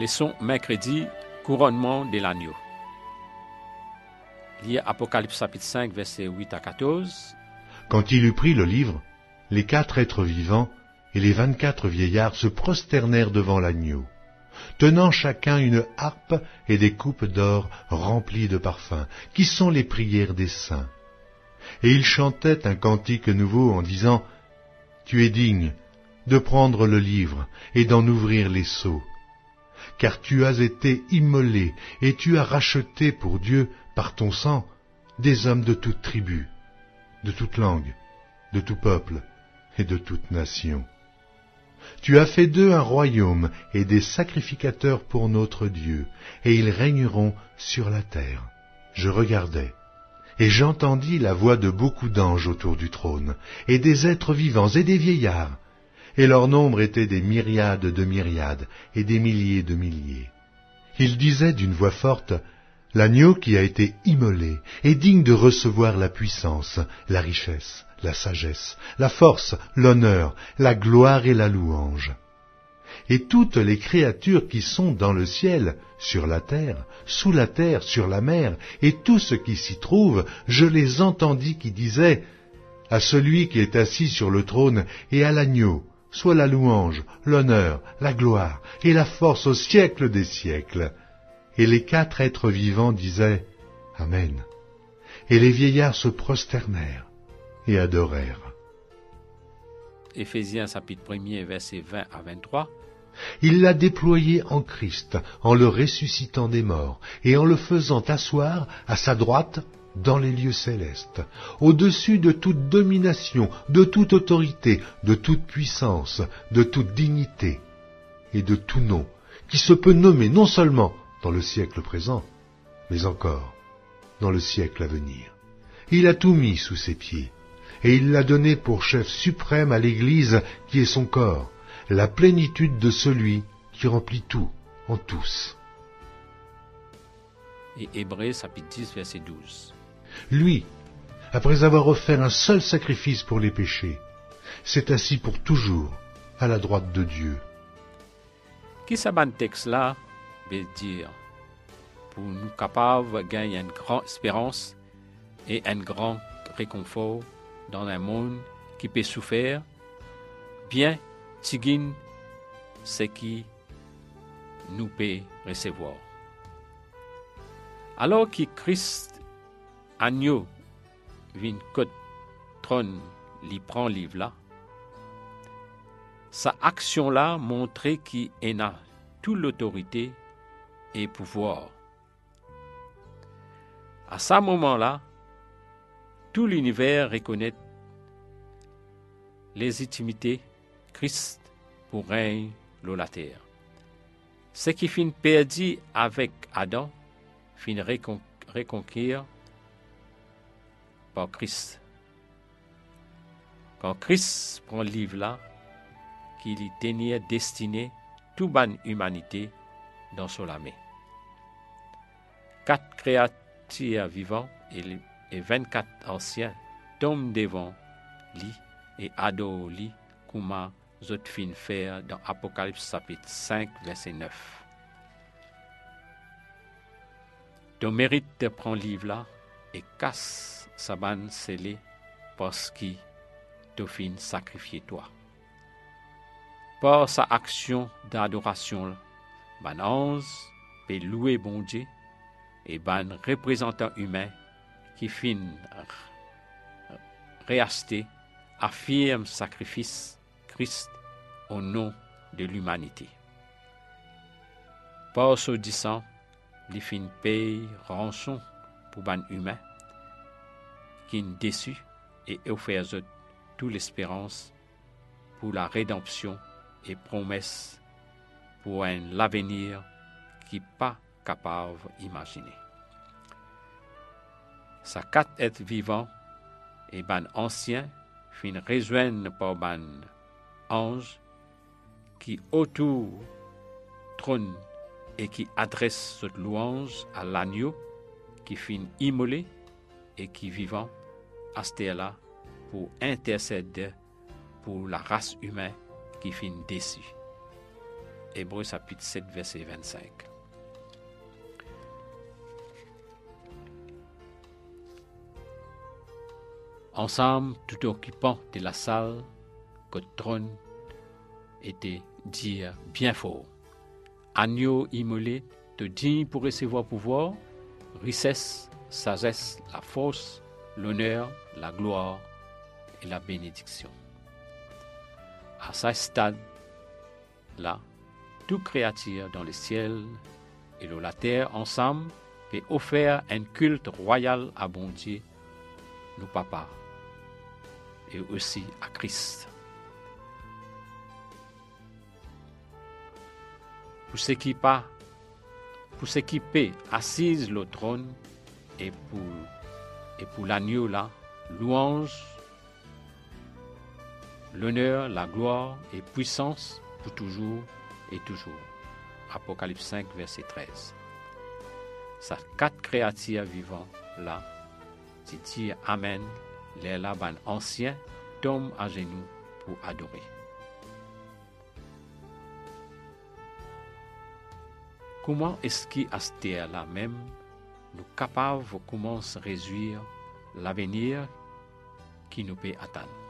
Leçon mercredi, couronnement de l'agneau. Lire Apocalypse chapitre 5, versets 8 à 14. Quand il eut pris le livre, les quatre êtres vivants et les vingt-quatre vieillards se prosternèrent devant l'agneau, tenant chacun une harpe et des coupes d'or remplies de parfums, qui sont les prières des saints. Et ils chantaient un cantique nouveau en disant, Tu es digne de prendre le livre et d'en ouvrir les sceaux, car tu as été immolé et tu as racheté pour Dieu par ton sang des hommes de toute tribu, de toute langue, de tout peuple et de toute nation. Tu as fait d'eux un royaume et des sacrificateurs pour notre Dieu, et ils régneront sur la terre. Je regardai, et j'entendis la voix de beaucoup d'anges autour du trône, et des êtres vivants et des vieillards, et leur nombre était des myriades de myriades, et des milliers de milliers. Ils disaient d'une voix forte, L'agneau qui a été immolé est digne de recevoir la puissance, la richesse, la sagesse, la force, l'honneur, la gloire et la louange. Et toutes les créatures qui sont dans le ciel, sur la terre, sous la terre, sur la mer, et tout ce qui s'y trouve, je les entendis qui disaient, à celui qui est assis sur le trône et à l'agneau, soit la louange, l'honneur, la gloire et la force au siècle des siècles. Et les quatre êtres vivants disaient Amen. Et les vieillards se prosternèrent et adorèrent. Éphésiens chapitre 1er, versets 20 à 23. Il l'a déployé en Christ, en le ressuscitant des morts, et en le faisant asseoir à sa droite dans les lieux célestes, au-dessus de toute domination, de toute autorité, de toute puissance, de toute dignité, et de tout nom, qui se peut nommer non seulement dans le siècle présent, mais encore dans le siècle à venir. Il a tout mis sous ses pieds, et il l'a donné pour chef suprême à l'Église qui est son corps, la plénitude de celui qui remplit tout en tous. Et chapitre 10, verset 12. Lui, après avoir offert un seul sacrifice pour les péchés, s'est assis pour toujours à la droite de Dieu. Qui ça ban texte là veut dire pour nous capables de gagner une grande espérance et un grand réconfort dans un monde qui peut souffrir, bien tigin ce qui nous peut recevoir. Alors que Christ, agneau, vient côte trône, lui prend livre là, sa action là montrait qu'il a toute l'autorité et pouvoir. À ce moment-là, tout l'univers reconnaît les intimités Christ pour règne la terre. Ce qui finit perdu avec Adam finit reconquérir par Christ. Quand Christ prend le livre là, qu'il y tenait destiné toute bonne humanité dans son main. Quatre créatures vivantes et 24 anciens tombent devant lui et adorent lui comme fin faire dans Apocalypse chapitre 5 verset 9. Ton mérite de prendre livre là et casse sa banne scellée parce qu'il t'a fin sacrifier toi. Par sa action d'adoration, ban ange peut louer bon Dieu et ban représentant humain qui fin réacheter affirme sacrifice Christ au nom de l'humanité. Par ce disant, les fin paye rançon pour ban humain qui est déçu et offert toute l'espérance pour la rédemption et promesse pour un l'avenir qui pas capable d'imaginer. Sa quatre êtres vivants et ban ancien fin rejoignent par ban ange qui autour trône et qui adresse cette louange à l'agneau qui finit immolé et qui vivant à là pour intercéder pour la race humaine qui finit déçue. Hébreu chapitre 7, verset 25. Ensemble, tout occupant de la salle, que trône était dire bien fort. Agneau immolé, te digne pour recevoir pouvoir, richesse, sagesse, la force, l'honneur, la gloire et la bénédiction. À ce stade-là, tout créature dans le ciel et dans la terre ensemble peut offrir un culte royal à bon Dieu, nos papas, et aussi à Christ. Pour s'équiper, pour s'équiper assise le trône et pour, et pour l'agneau là, louange, l'honneur, la gloire et puissance pour toujours et toujours. Apocalypse 5, verset 13. Ces quatre créatures vivantes là, dit Amen, les laban anciens tombent à genoux pour adorer. Comment est-ce qu'à ce là même, nous capables de commencer à réduire l'avenir qui nous peut attendre?